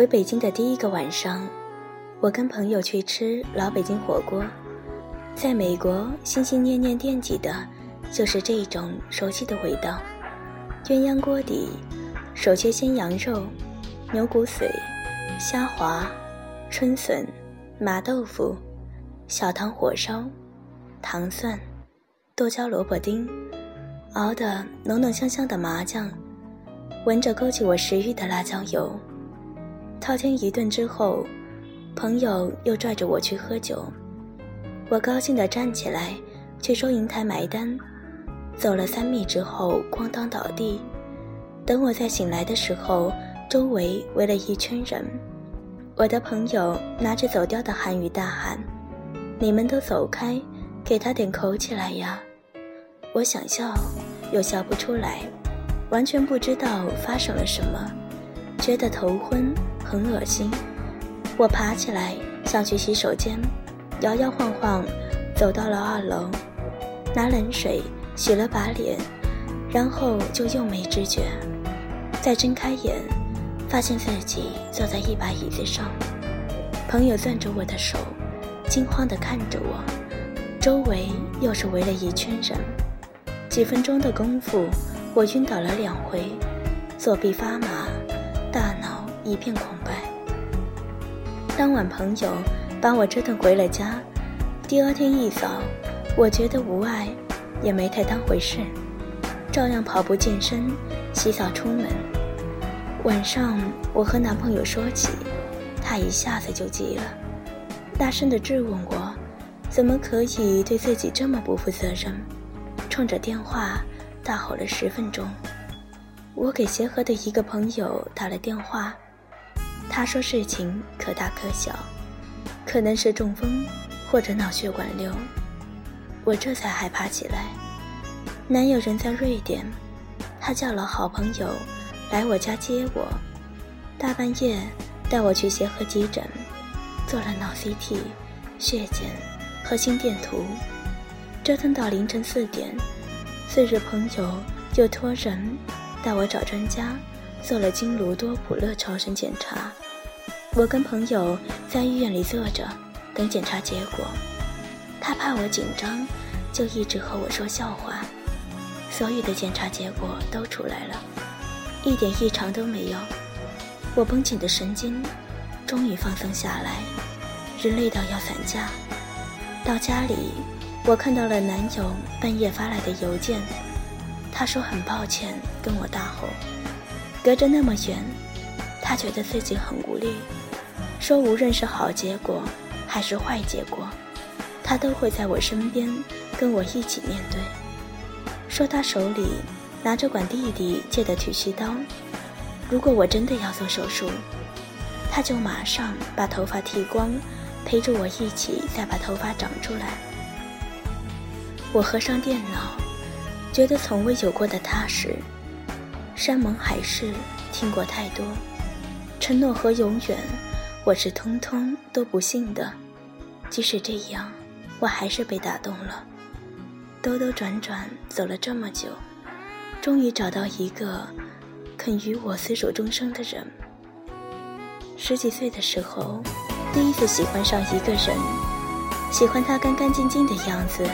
回北京的第一个晚上，我跟朋友去吃老北京火锅，在美国心心念念惦记的，就是这一种熟悉的味道。鸳鸯锅底，手切鲜羊肉、牛骨髓、虾滑、春笋、麻豆腐、小汤火烧、糖蒜、剁椒萝卜丁，熬的浓浓香香的麻酱，闻着勾起我食欲的辣椒油。滔天一顿之后，朋友又拽着我去喝酒，我高兴地站起来去收银台买单。走了三米之后，哐当倒地。等我再醒来的时候，周围围了一圈人。我的朋友拿着走掉的韩语大喊：“你们都走开，给他点口起来呀！”我想笑，又笑不出来，完全不知道发生了什么，觉得头昏，很恶心。我爬起来想去洗手间，摇摇晃晃走到了二楼，拿冷水。洗了把脸，然后就又没知觉。再睁开眼，发现自己坐在一把椅子上。朋友攥着我的手，惊慌地看着我。周围又是围了一圈人。几分钟的功夫，我晕倒了两回，左臂发麻，大脑一片空白。当晚，朋友把我折腾回了家。第二天一早，我觉得无碍。也没太当回事，照样跑步健身、洗澡出门。晚上我和男朋友说起，他一下子就急了，大声地质问我，怎么可以对自己这么不负责任，冲着电话大吼了十分钟。我给协和的一个朋友打了电话，他说事情可大可小，可能是中风或者脑血管瘤。我这才害怕起来。男友人在瑞典，他叫了好朋友来我家接我，大半夜带我去协和急诊，做了脑 CT、血检和心电图，折腾到凌晨四点。次日，朋友又托人带我找专家做了经颅多普勒超声检查。我跟朋友在医院里坐着等检查结果。他怕我紧张，就一直和我说笑话。所有的检查结果都出来了，一点异常都没有。我绷紧的神经终于放松下来，人累到要散架。到家里，我看到了男友半夜发来的邮件，他说很抱歉跟我大吼，隔着那么远，他觉得自己很无力，说无论是好结果还是坏结果。他都会在我身边，跟我一起面对。说他手里拿着管弟弟借的剃须刀，如果我真的要做手术，他就马上把头发剃光，陪着我一起再把头发长出来。我合上电脑，觉得从未有过的踏实。山盟海誓听过太多，承诺和永远，我是通通都不信的。即使这样。我还是被打动了，兜兜转转走了这么久，终于找到一个肯与我厮守终生的人。十几岁的时候，第一次喜欢上一个人，喜欢他干干净净的样子，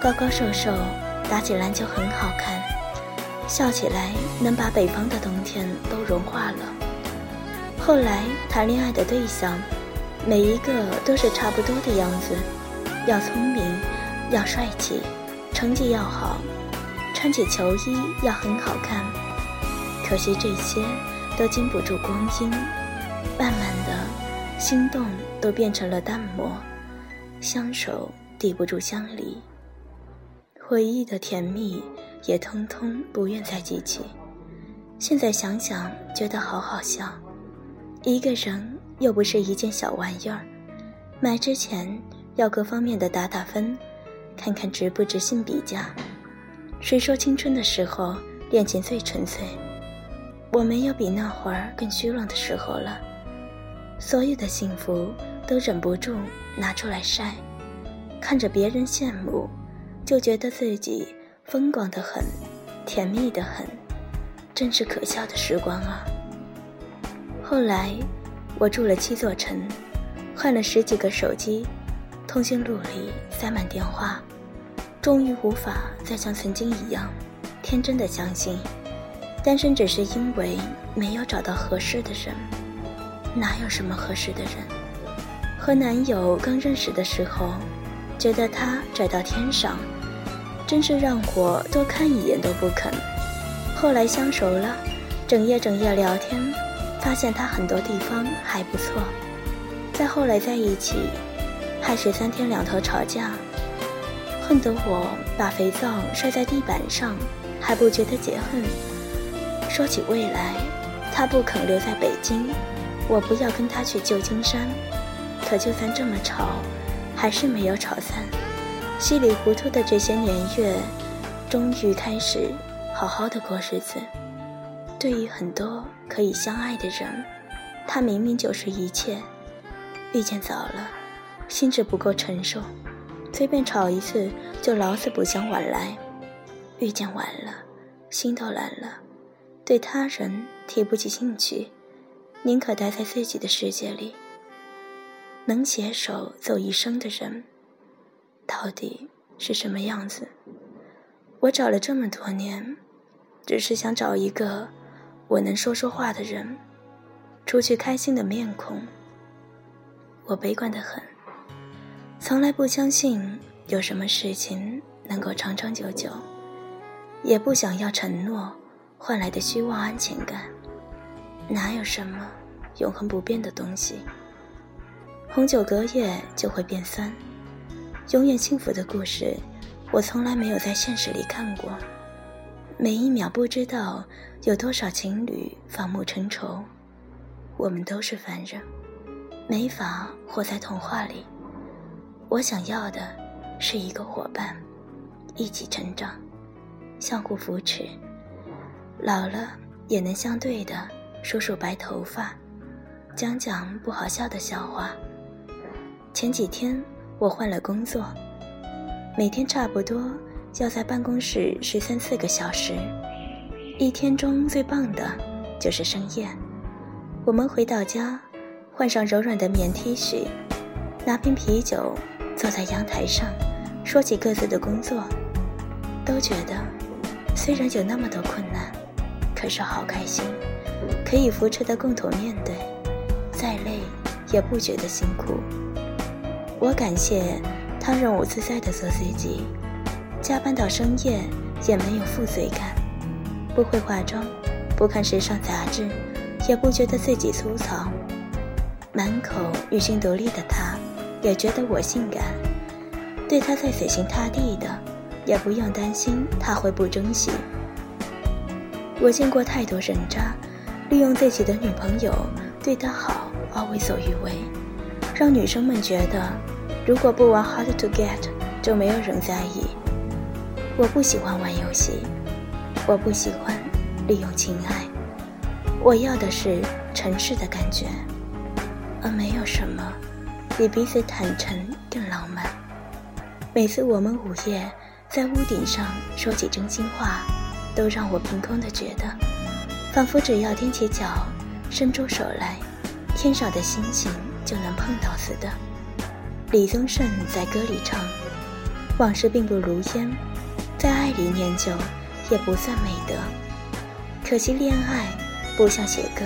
高高瘦瘦，打起篮球很好看，笑起来能把北方的冬天都融化了。后来谈恋爱的对象，每一个都是差不多的样子。要聪明，要帅气，成绩要好，穿起球衣要很好看。可惜这些都经不住光阴，慢慢的，心动都变成了淡漠，相守抵不住相离，回忆的甜蜜也通通不愿再记起。现在想想，觉得好好笑。一个人又不是一件小玩意儿，买之前。要各方面的打打分，看看值不值性比价。谁说青春的时候恋情最纯粹？我没有比那会儿更虚荣的时候了。所有的幸福都忍不住拿出来晒，看着别人羡慕，就觉得自己风光的很，甜蜜的很，真是可笑的时光啊！后来，我住了七座城，换了十几个手机，通讯录里塞满电话，终于无法再像曾经一样天真的相信，单身只是因为没有找到合适的人。哪有什么合适的人？和男友刚认识的时候，觉得他拽到天上，真是让我多看一眼都不肯。后来相熟了，整夜整夜聊天，发现他很多地方还不错。再后来在一起，还是三天两头吵架，恨得我把肥皂摔在地板上，还不觉得解恨。说起未来，他不肯留在北京。我不要跟他去旧金山，可就算这么吵，还是没有吵散。稀里糊涂的这些年月，终于开始好好的过日子。对于很多可以相爱的人，他明明就是一切。遇见早了，心智不够成熟，随便吵一次就老死不相往来；遇见晚了，心都懒了，对他人提不起兴趣。宁可待在自己的世界里。能携手走一生的人，到底是什么样子？我找了这么多年，只是想找一个我能说说话的人，除去开心的面孔。我悲观的很，从来不相信有什么事情能够长长久久，也不想要承诺换来的虚妄安全感。哪有什么永恒不变的东西？红酒隔夜就会变酸。永远幸福的故事，我从来没有在现实里看过。每一秒不知道有多少情侣反目成仇。我们都是凡人，没法活在童话里。我想要的是一个伙伴，一起成长，相互扶持，老了也能相对的。数数白头发，讲讲不好笑的笑话。前几天我换了工作，每天差不多要在办公室十三四个小时。一天中最棒的就是深夜，我们回到家，换上柔软的棉 T 恤，拿瓶啤酒，坐在阳台上，说起各自的工作，都觉得虽然有那么多困难，可是好开心。可以扶持的共同面对，再累也不觉得辛苦。我感谢他让我自在的做自己，加班到深夜也没有负罪感。不会化妆，不看时尚杂志，也不觉得自己粗糙。满口女性独立的他，也觉得我性感。对他再死心塌地的，也不用担心他会不珍惜。我见过太多人渣。利用自己的女朋友对他好而为所欲为，让女生们觉得如果不玩 hard to get 就没有人在意。我不喜欢玩游戏，我不喜欢利用情爱，我要的是城市的感觉，而没有什么比彼此坦诚更浪漫。每次我们午夜在屋顶上说起真心话，都让我凭空的觉得。仿佛只要踮起脚，伸出手来，天上的星星就能碰到似的。李宗盛在歌里唱：“往事并不如烟，在爱里念旧也不算美德。可惜恋爱不像写歌，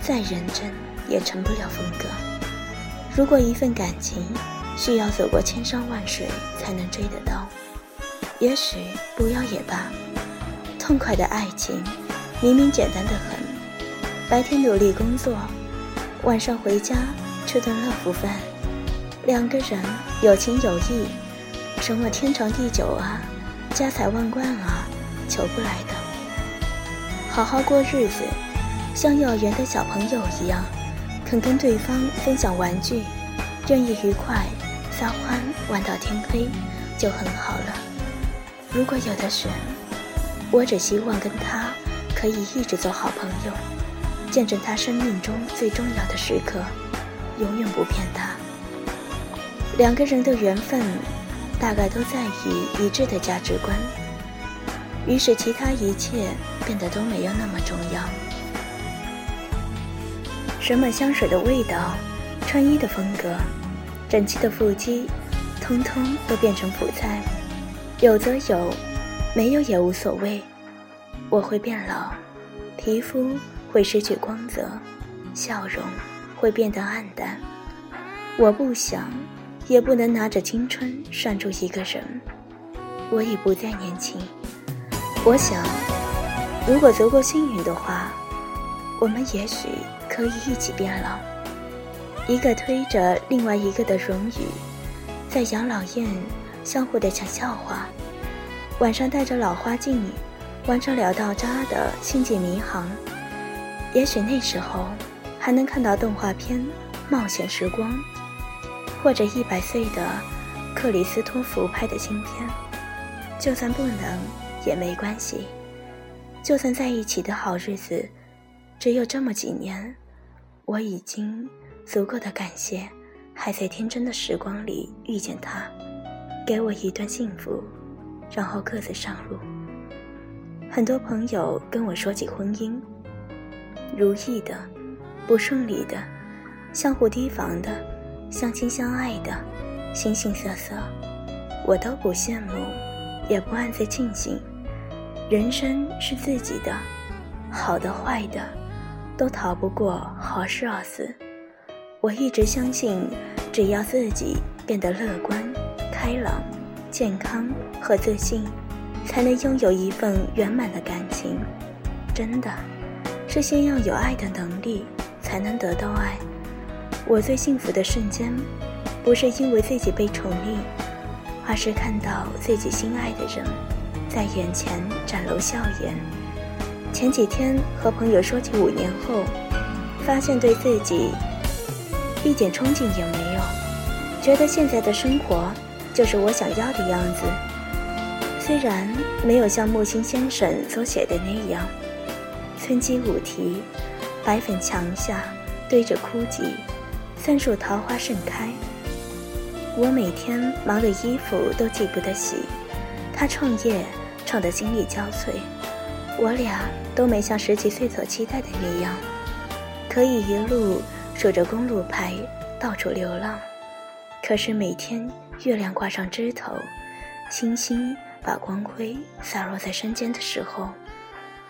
再认真也成不了风格。如果一份感情需要走过千山万水才能追得到，也许不要也罢。痛快的爱情。”明明简单的很，白天努力工作，晚上回家吃顿乐福饭，两个人有情有义，什么天长地久啊，家财万贯啊，求不来的。好好过日子，像幼儿园的小朋友一样，肯跟对方分享玩具，愿意愉快撒欢玩到天黑，就很好了。如果有的选，我只希望跟他。可以一直做好朋友，见证他生命中最重要的时刻，永远不骗他。两个人的缘分，大概都在于一致的价值观，于是其他一切变得都没有那么重要。什么香水的味道，穿衣的风格，整齐的腹肌，通通都变成辅菜。有则有，没有也无所谓。我会变老，皮肤会失去光泽，笑容会变得暗淡。我不想，也不能拿着青春拴住一个人。我已不再年轻。我想，如果足够幸运的话，我们也许。可以一起变老，一个推着另外一个的荣誉，在养老院相互的讲笑话，晚上戴着老花镜，玩着聊到渣的星际迷航。也许那时候还能看到动画片《冒险时光》，或者一百岁的克里斯托弗拍的新片。就算不能也没关系，就算在一起的好日子只有这么几年。我已经足够的感谢，还在天真的时光里遇见他，给我一段幸福，然后各自上路。很多朋友跟我说起婚姻，如意的，不顺利的，相互提防的，相亲相爱的，形形色色，我都不羡慕，也不暗自庆幸。人生是自己的，好的坏的。都逃不过好事而死。我一直相信，只要自己变得乐观、开朗、健康和自信，才能拥有一份圆满的感情。真的，是先要有爱的能力，才能得到爱。我最幸福的瞬间，不是因为自己被宠溺，而是看到自己心爱的人，在眼前展露笑颜。前几天和朋友说起五年后，发现对自己一点憧憬也没有，觉得现在的生活就是我想要的样子。虽然没有像木心先生所写的那样，村居五题，白粉墙下堆着枯菊，三树桃花盛开。我每天忙的衣服都记不得洗，他创业创得心力交瘁。我俩都没像十几岁所期待的那样，可以一路数着公路牌到处流浪。可是每天月亮挂上枝头，星星把光辉洒落在山间的时候，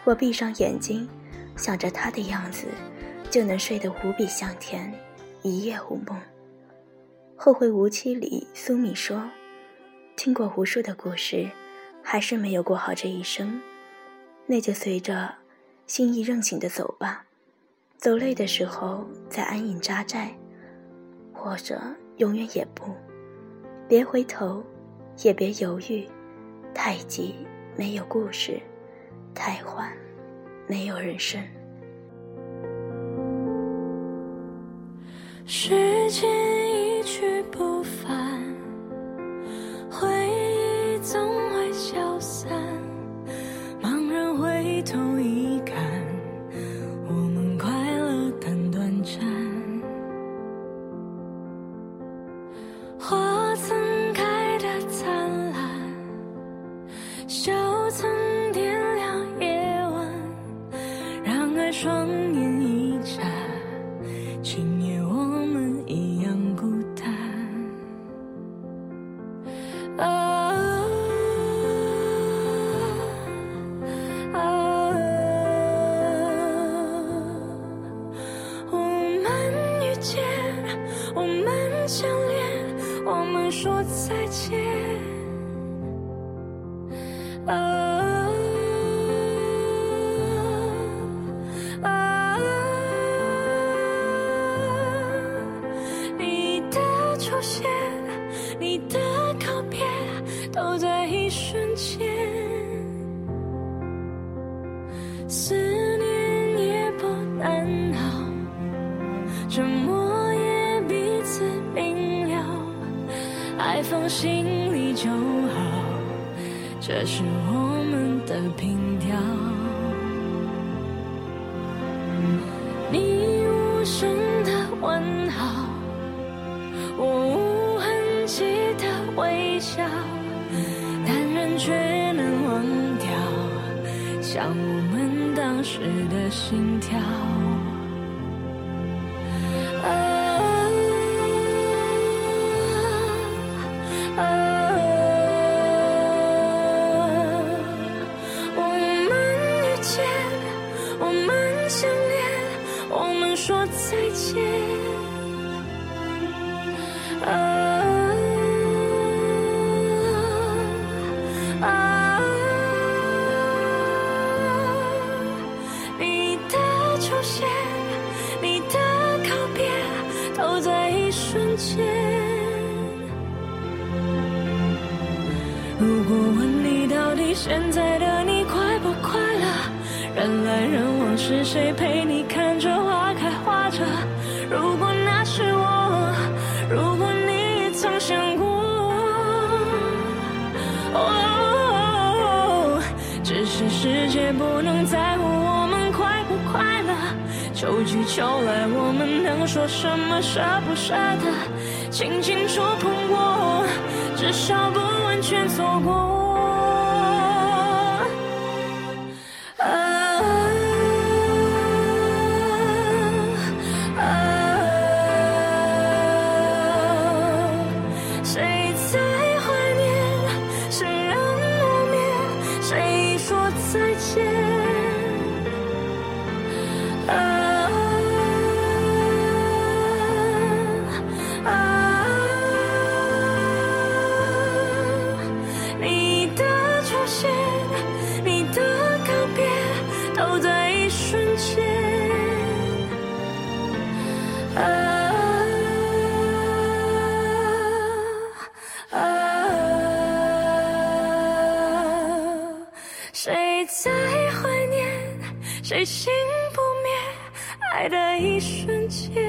我闭上眼睛，想着他的样子，就能睡得无比香甜，一夜无梦。《后会无期》里苏敏说：“听过无数的故事，还是没有过好这一生。”那就随着心意任性的走吧，走累的时候再安营扎寨，或者永远也不，别回头，也别犹豫，太急没有故事，太缓没有人生。时间 Oh. 一瞬间思念也不难熬沉默也彼此明了爱放心里就好这是我们的凭条像我们当时的心跳。前如果问你到底现在的你快不快乐人来人往是谁陪你看秋去秋来，我们能说什么舍不舍得？轻轻触碰过，至少不完全错过。心不灭，爱的一瞬间。